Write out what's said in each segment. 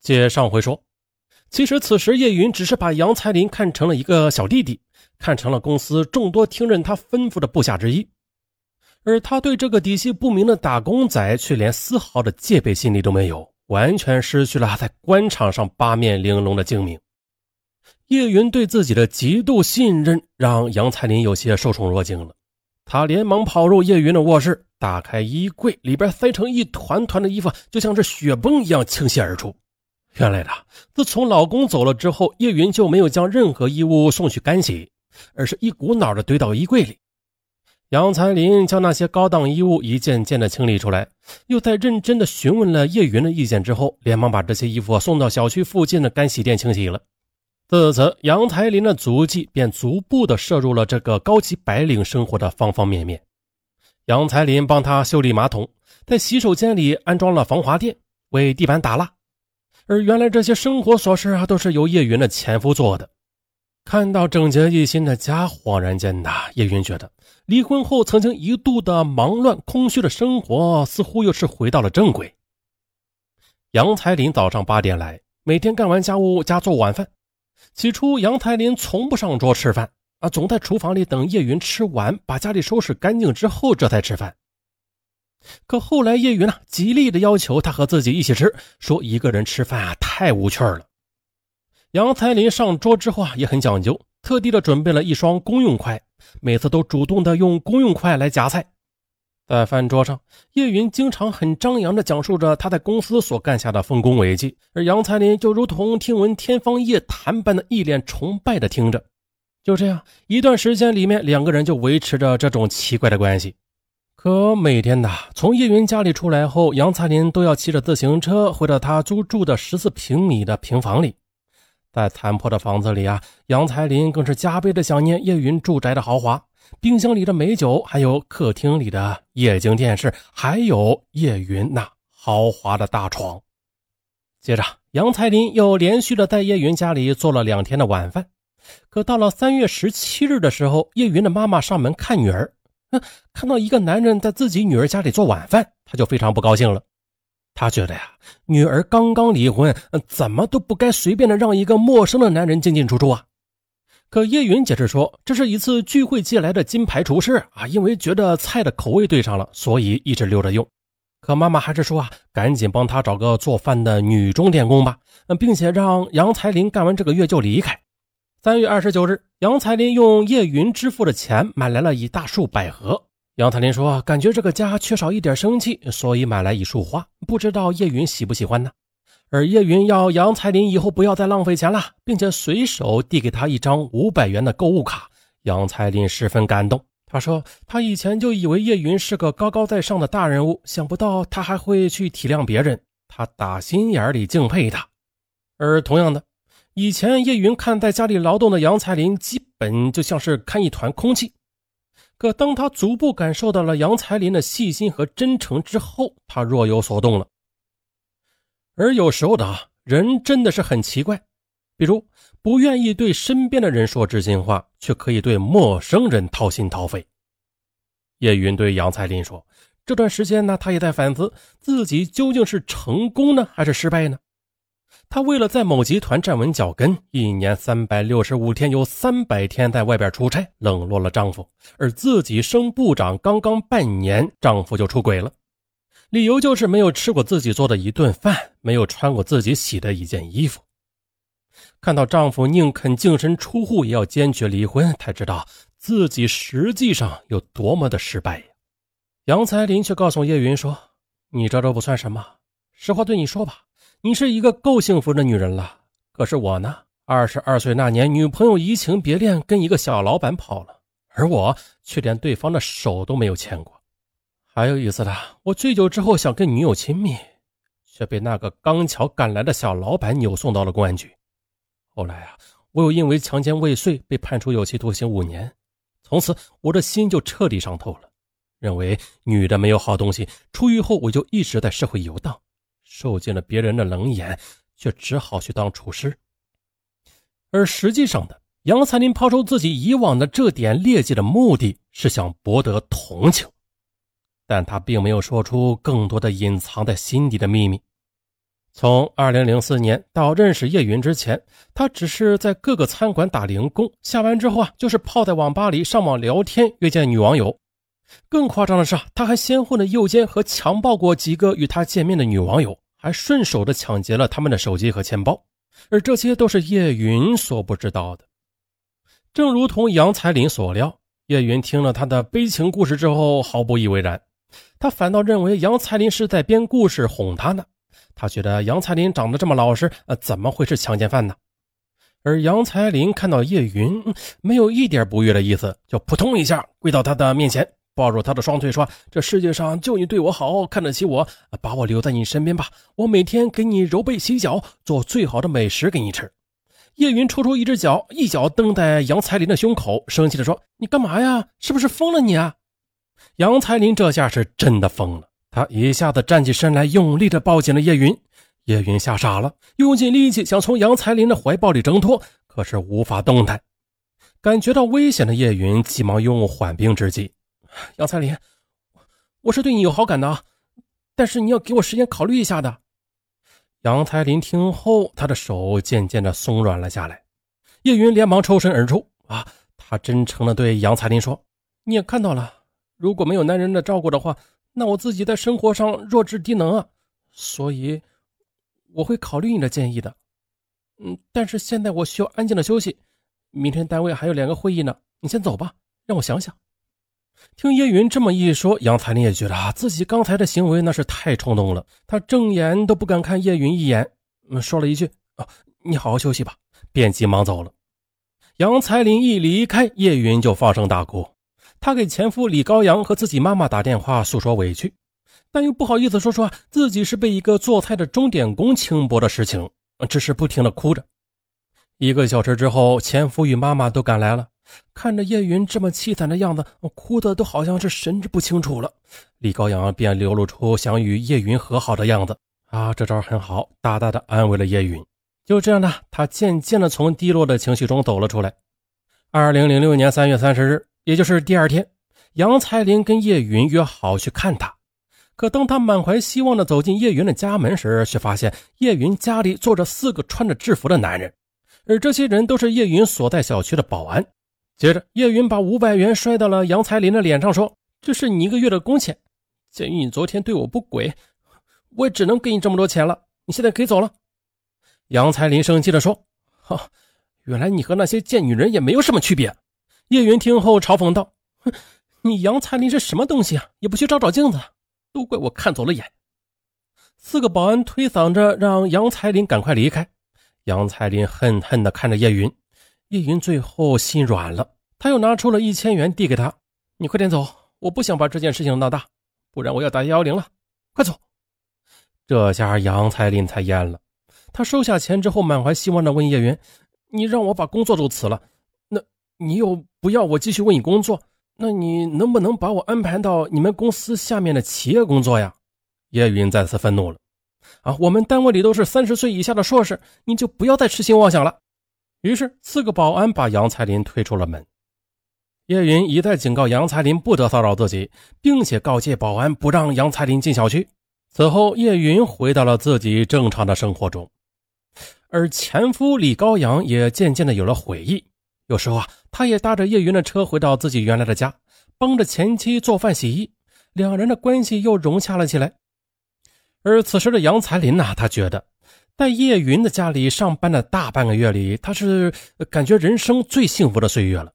接上回说，其实此时叶云只是把杨才林看成了一个小弟弟，看成了公司众多听任他吩咐的部下之一，而他对这个底细不明的打工仔却连丝毫的戒备心理都没有，完全失去了在官场上八面玲珑的精明。叶云对自己的极度信任，让杨才林有些受宠若惊了。他连忙跑入叶云的卧室，打开衣柜，里边塞成一团团的衣服，就像是雪崩一样倾泻而出。原来的，自从老公走了之后，叶云就没有将任何衣物送去干洗，而是一股脑的堆到衣柜里。杨才林将那些高档衣物一件件的清理出来，又在认真的询问了叶云的意见之后，连忙把这些衣服送到小区附近的干洗店清洗了。自此，杨才林的足迹便逐步的摄入了这个高级白领生活的方方面面。杨才林帮他修理马桶，在洗手间里安装了防滑垫，为地板打蜡。而原来这些生活琐事啊，都是由叶云的前夫做的。看到整洁一新的家，恍然间呐，叶云觉得离婚后曾经一度的忙乱空虚的生活，似乎又是回到了正轨。杨才林早上八点来，每天干完家务加做晚饭。起初，杨才林从不上桌吃饭啊，总在厨房里等叶云吃完，把家里收拾干净之后，这才吃饭。可后来，叶云呢，极力的要求他和自己一起吃，说一个人吃饭啊太无趣了。杨才林上桌之后啊，也很讲究，特地的准备了一双公用筷，每次都主动的用公用筷来夹菜。在饭桌上，叶云经常很张扬地讲述着他在公司所干下的丰功伟绩，而杨才林就如同听闻天方夜谭般的一脸崇拜地听着。就这样一段时间里面，两个人就维持着这种奇怪的关系。可每天呐，从叶云家里出来后，杨才林都要骑着自行车回到他租住的十四平米的平房里。在残破的房子里啊，杨才林更是加倍的想念叶云住宅的豪华。冰箱里的美酒，还有客厅里的液晶电视，还有叶云那豪华的大床。接着，杨才林又连续的在叶云家里做了两天的晚饭。可到了三月十七日的时候，叶云的妈妈上门看女儿，看到一个男人在自己女儿家里做晚饭，他就非常不高兴了。他觉得呀，女儿刚刚离婚，怎么都不该随便的让一个陌生的男人进进出出啊。可叶云解释说，这是一次聚会借来的金牌厨师啊，因为觉得菜的口味对上了，所以一直留着用。可妈妈还是说啊，赶紧帮他找个做饭的女钟点工吧，并且让杨才林干完这个月就离开。三月二十九日，杨才林用叶云支付的钱买来了一大束百合。杨才林说，感觉这个家缺少一点生气，所以买来一束花，不知道叶云喜不喜欢呢？而叶云要杨才林以后不要再浪费钱了，并且随手递给他一张五百元的购物卡。杨才林十分感动，他说：“他以前就以为叶云是个高高在上的大人物，想不到他还会去体谅别人，他打心眼里敬佩他。”而同样的，以前叶云看在家里劳动的杨才林，基本就像是看一团空气。可当他逐步感受到了杨才林的细心和真诚之后，他若有所动了。而有时候的啊，人真的是很奇怪，比如不愿意对身边的人说知心话，却可以对陌生人掏心掏肺。叶云对杨才林说：“这段时间呢，他也在反思自己究竟是成功呢，还是失败呢？他为了在某集团站稳脚跟，一年三百六十五天有三百天在外边出差，冷落了丈夫，而自己升部长刚刚半年，丈夫就出轨了。”理由就是没有吃过自己做的一顿饭，没有穿过自己洗的一件衣服。看到丈夫宁肯净身出户也要坚决离婚，才知道自己实际上有多么的失败呀。杨才林却告诉叶云说：“你这都不算什么，实话对你说吧，你是一个够幸福的女人了。可是我呢，二十二岁那年，女朋友移情别恋，跟一个小老板跑了，而我却连对方的手都没有牵过。”还有意思的，我醉酒之后想跟女友亲密，却被那个刚巧赶来的小老板扭送到了公安局。后来啊，我又因为强奸未遂被判处有期徒刑五年。从此，我的心就彻底伤透了，认为女的没有好东西。出狱后，我就一直在社会游荡，受尽了别人的冷眼，却只好去当厨师。而实际上的杨才林抛出自己以往的这点劣迹的目的是想博得同情。但他并没有说出更多的隐藏在心底的秘密。从二零零四年到认识叶云之前，他只是在各个餐馆打零工，下班之后啊，就是泡在网吧里上网聊天，约见女网友。更夸张的是，他还先后的诱奸和强暴过几个与他见面的女网友，还顺手的抢劫了他们的手机和钱包，而这些都是叶云所不知道的。正如同杨才林所料，叶云听了他的悲情故事之后毫不以为然，他反倒认为杨才林是在编故事哄他呢。他觉得杨才林长得这么老实，呃，怎么会是强奸犯呢？而杨才林看到叶云没有一点不悦的意思，就扑通一下跪到他的面前。抱住他的双腿说：“这世界上就你对我好，看得起我，把我留在你身边吧。我每天给你揉背洗脚，做最好的美食给你吃。”叶云抽出一只脚，一脚蹬在杨才林的胸口，生气地说：“你干嘛呀？是不是疯了你啊？”杨才林这下是真的疯了，他一下子站起身来，用力地抱紧了叶云。叶云吓傻了，用尽力气想从杨才林的怀抱里挣脱，可是无法动弹。感觉到危险的叶云急忙用缓兵之计。杨彩林，我是对你有好感的啊，但是你要给我时间考虑一下的。杨彩林听后，他的手渐渐的松软了下来。叶云连忙抽身而出。啊，他真诚的对杨彩林说：“你也看到了，如果没有男人的照顾的话，那我自己在生活上弱智低能啊，所以我会考虑你的建议的。嗯，但是现在我需要安静的休息，明天单位还有两个会议呢，你先走吧，让我想想。”听叶云这么一说，杨彩林也觉得啊，自己刚才的行为那是太冲动了。他正眼都不敢看叶云一眼，说了一句：“啊，你好好休息吧。”便急忙走了。杨彩林一离开，叶云就放声大哭。她给前夫李高阳和自己妈妈打电话诉说委屈，但又不好意思说说自己是被一个做菜的钟点工轻薄的事情，只是不停的哭着。一个小时之后，前夫与妈妈都赶来了。看着叶云这么凄惨的样子，哭的都好像是神志不清楚了。李高阳便流露出想与叶云和好的样子。啊，这招很好，大大的安慰了叶云。就这样呢，他渐渐的从低落的情绪中走了出来。二零零六年三月三十日，也就是第二天，杨才林跟叶云约好去看他。可当他满怀希望的走进叶云的家门时，却发现叶云家里坐着四个穿着制服的男人，而这些人都是叶云所在小区的保安。接着，叶云把五百元摔到了杨才林的脸上，说：“这是你一个月的工钱。鉴于你昨天对我不轨，我也只能给你这么多钱了。你现在可以走了。”杨才林生气地说：“哈，原来你和那些贱女人也没有什么区别。”叶云听后嘲讽道：“哼，你杨才林是什么东西啊？也不去照照镜子，都怪我看走了眼。”四个保安推搡着让杨才林赶快离开。杨才林恨恨地看着叶云。叶云最后心软了，他又拿出了一千元递给他：“你快点走，我不想把这件事情闹大，不然我要打幺幺零了。快走！”这下杨彩林才咽了。他收下钱之后，满怀希望的问叶云：“你让我把工作都辞了，那你又不要我继续为你工作，那你能不能把我安排到你们公司下面的企业工作呀？”叶云再次愤怒了：“啊，我们单位里都是三十岁以下的硕士，你就不要再痴心妄想了。”于是，四个保安把杨彩林推出了门。叶云一再警告杨彩林不得骚扰自己，并且告诫保安不让杨彩林进小区。此后，叶云回到了自己正常的生活中，而前夫李高阳也渐渐的有了悔意。有时候啊，他也搭着叶云的车回到自己原来的家，帮着前妻做饭洗衣，两人的关系又融洽了起来。而此时的杨彩林呢，他觉得。在叶云的家里上班的大半个月里，他是感觉人生最幸福的岁月了。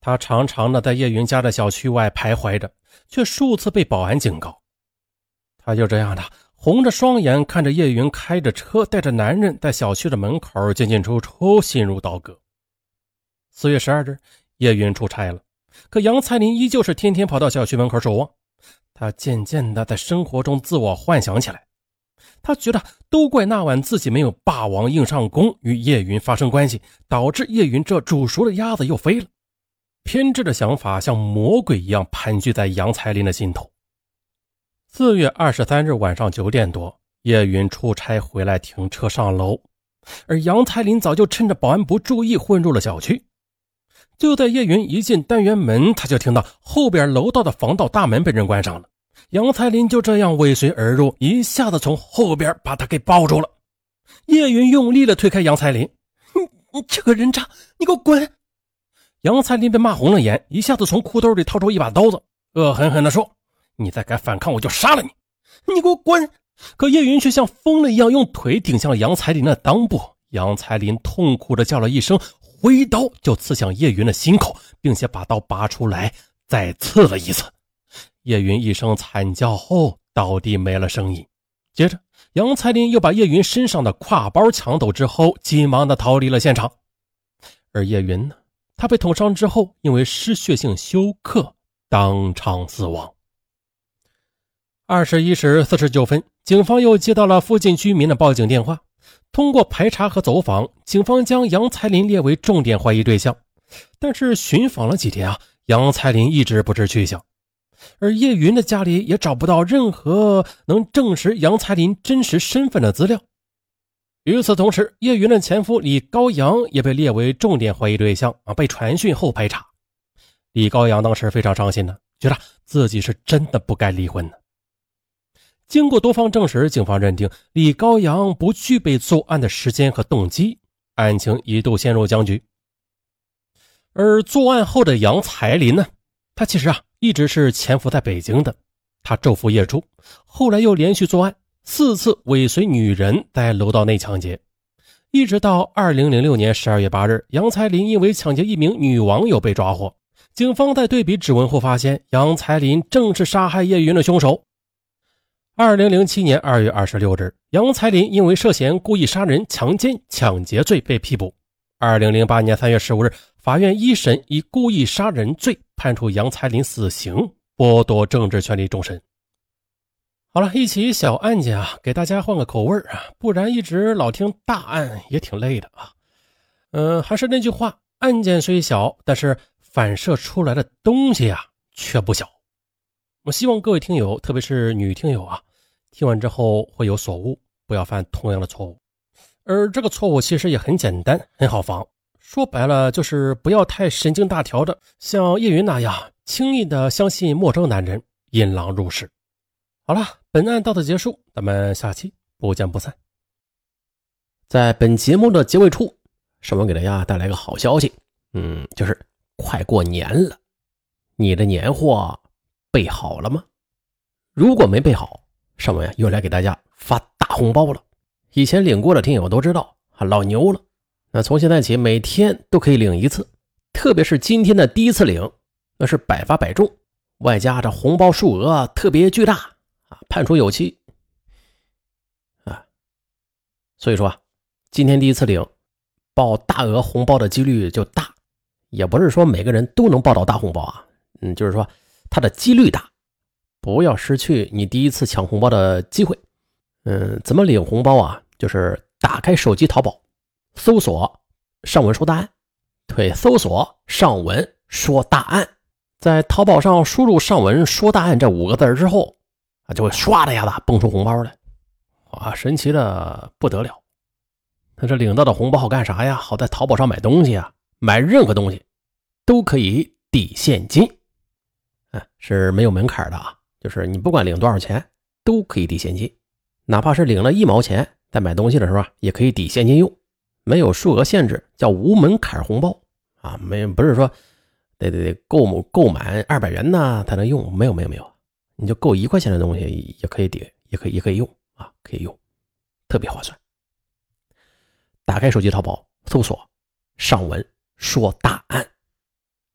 他常常的在叶云家的小区外徘徊着，却数次被保安警告。他就这样的红着双眼看着叶云开着车带着男人在小区的门口进进出出，心如刀割。四月十二日，叶云出差了，可杨彩林依旧是天天跑到小区门口守望。他渐渐的在生活中自我幻想起来。他觉得都怪那晚自己没有霸王硬上弓，与叶云发生关系，导致叶云这煮熟的鸭子又飞了。偏执的想法像魔鬼一样盘踞在杨才林的心头。四月二十三日晚上九点多，叶云出差回来停车上楼，而杨才林早就趁着保安不注意混入了小区。就在叶云一进单元门，他就听到后边楼道的防盗大门被人关上了。杨才林就这样尾随而入，一下子从后边把他给抱住了。叶云用力的推开杨才林：“你你这个人渣，你给我滚！”杨才林被骂红了眼，一下子从裤兜里掏出一把刀子，恶狠狠地说：“你再敢反抗，我就杀了你！你给我滚！”可叶云却像疯了一样，用腿顶向了杨才林的裆部。杨才林痛苦的叫了一声，挥刀就刺向叶云的心口，并且把刀拔出来，再刺了一次。叶云一声惨叫后倒地没了声音。接着，杨才林又把叶云身上的挎包抢走之后，急忙的逃离了现场。而叶云呢，他被捅伤之后，因为失血性休克，当场死亡。二十一时四十九分，警方又接到了附近居民的报警电话。通过排查和走访，警方将杨才林列为重点怀疑对象。但是寻访了几天啊，杨才林一直不知去向。而叶云的家里也找不到任何能证实杨才林真实身份的资料。与此同时，叶云的前夫李高阳也被列为重点怀疑对象啊，被传讯后排查。李高阳当时非常伤心呢，觉得自己是真的不该离婚呢。经过多方证实，警方认定李高阳不具备作案的时间和动机，案情一度陷入僵局。而作案后的杨才林呢，他其实啊一直是潜伏在北京的，他昼伏夜出，后来又连续作案四次，尾随女人在楼道内抢劫，一直到二零零六年十二月八日，杨才林因为抢劫一名女网友被抓获。警方在对比指纹后发现，杨才林正是杀害叶云的凶手。二零零七年二月二十六日，杨才林因为涉嫌故意杀人、强奸、抢劫罪被批捕。二零零八年三月十五日，法院一审以故意杀人罪判处杨才林死刑，剥夺政治权利终身。好了，一起小案件啊，给大家换个口味啊，不然一直老听大案也挺累的啊。嗯，还是那句话，案件虽小，但是反射出来的东西啊却不小。我希望各位听友，特别是女听友啊，听完之后会有所悟，不要犯同样的错误。而这个错误其实也很简单，很好防。说白了就是不要太神经大条的，像叶云那样轻易的相信陌生男人，引狼入室。好了，本案到此结束，咱们下期不见不散。在本节目的结尾处，尚文给大家带来个好消息，嗯，就是快过年了，你的年货。备好了吗？如果没备好，尚文又来给大家发大红包了。以前领过的听友都知道，老牛了。那从现在起，每天都可以领一次，特别是今天的第一次领，那是百发百中，外加这红包数额特别巨大啊，判处有期啊。所以说啊，今天第一次领，报大额红包的几率就大，也不是说每个人都能报到大红包啊。嗯，就是说。它的几率大，不要失去你第一次抢红包的机会。嗯，怎么领红包啊？就是打开手机淘宝，搜索“上文说大案”，对，搜索“上文说大案”，在淘宝上输入“上文说大案”这五个字之后，啊，就会唰的一下子蹦出红包来，啊，神奇的不得了。那这领到的红包好干啥呀？好在淘宝上买东西啊，买任何东西都可以抵现金。嗯，是没有门槛的啊，就是你不管领多少钱都可以抵现金，哪怕是领了一毛钱，在买东西的时候，也可以抵现金用，没有数额限制，叫无门槛红包啊，没不是说得得得购购买二百元呢才能用，没有没有没有，你就够一块钱的东西也可以抵，也可以也可以用啊，可以用，特别划算。打开手机淘宝，搜索“上文说答案”，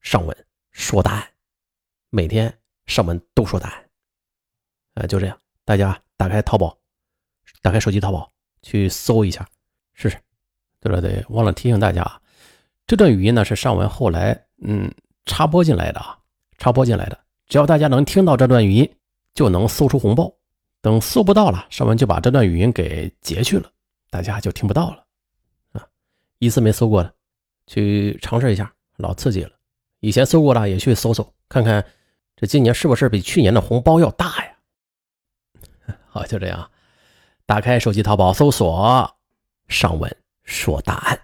上文说答案。每天上门都说答案，啊，就这样，大家打开淘宝，打开手机淘宝去搜一下试试。对了对，忘了提醒大家，这段语音呢是上文后来嗯插播进来的啊，插播进来的。只要大家能听到这段语音，就能搜出红包。等搜不到了，上文就把这段语音给截去了，大家就听不到了。啊，一次没搜过的，去尝试一下，老刺激了。以前搜过的也去搜搜看看。这今年是不是比去年的红包要大呀？好，就这样，打开手机淘宝搜索“上文说答案”。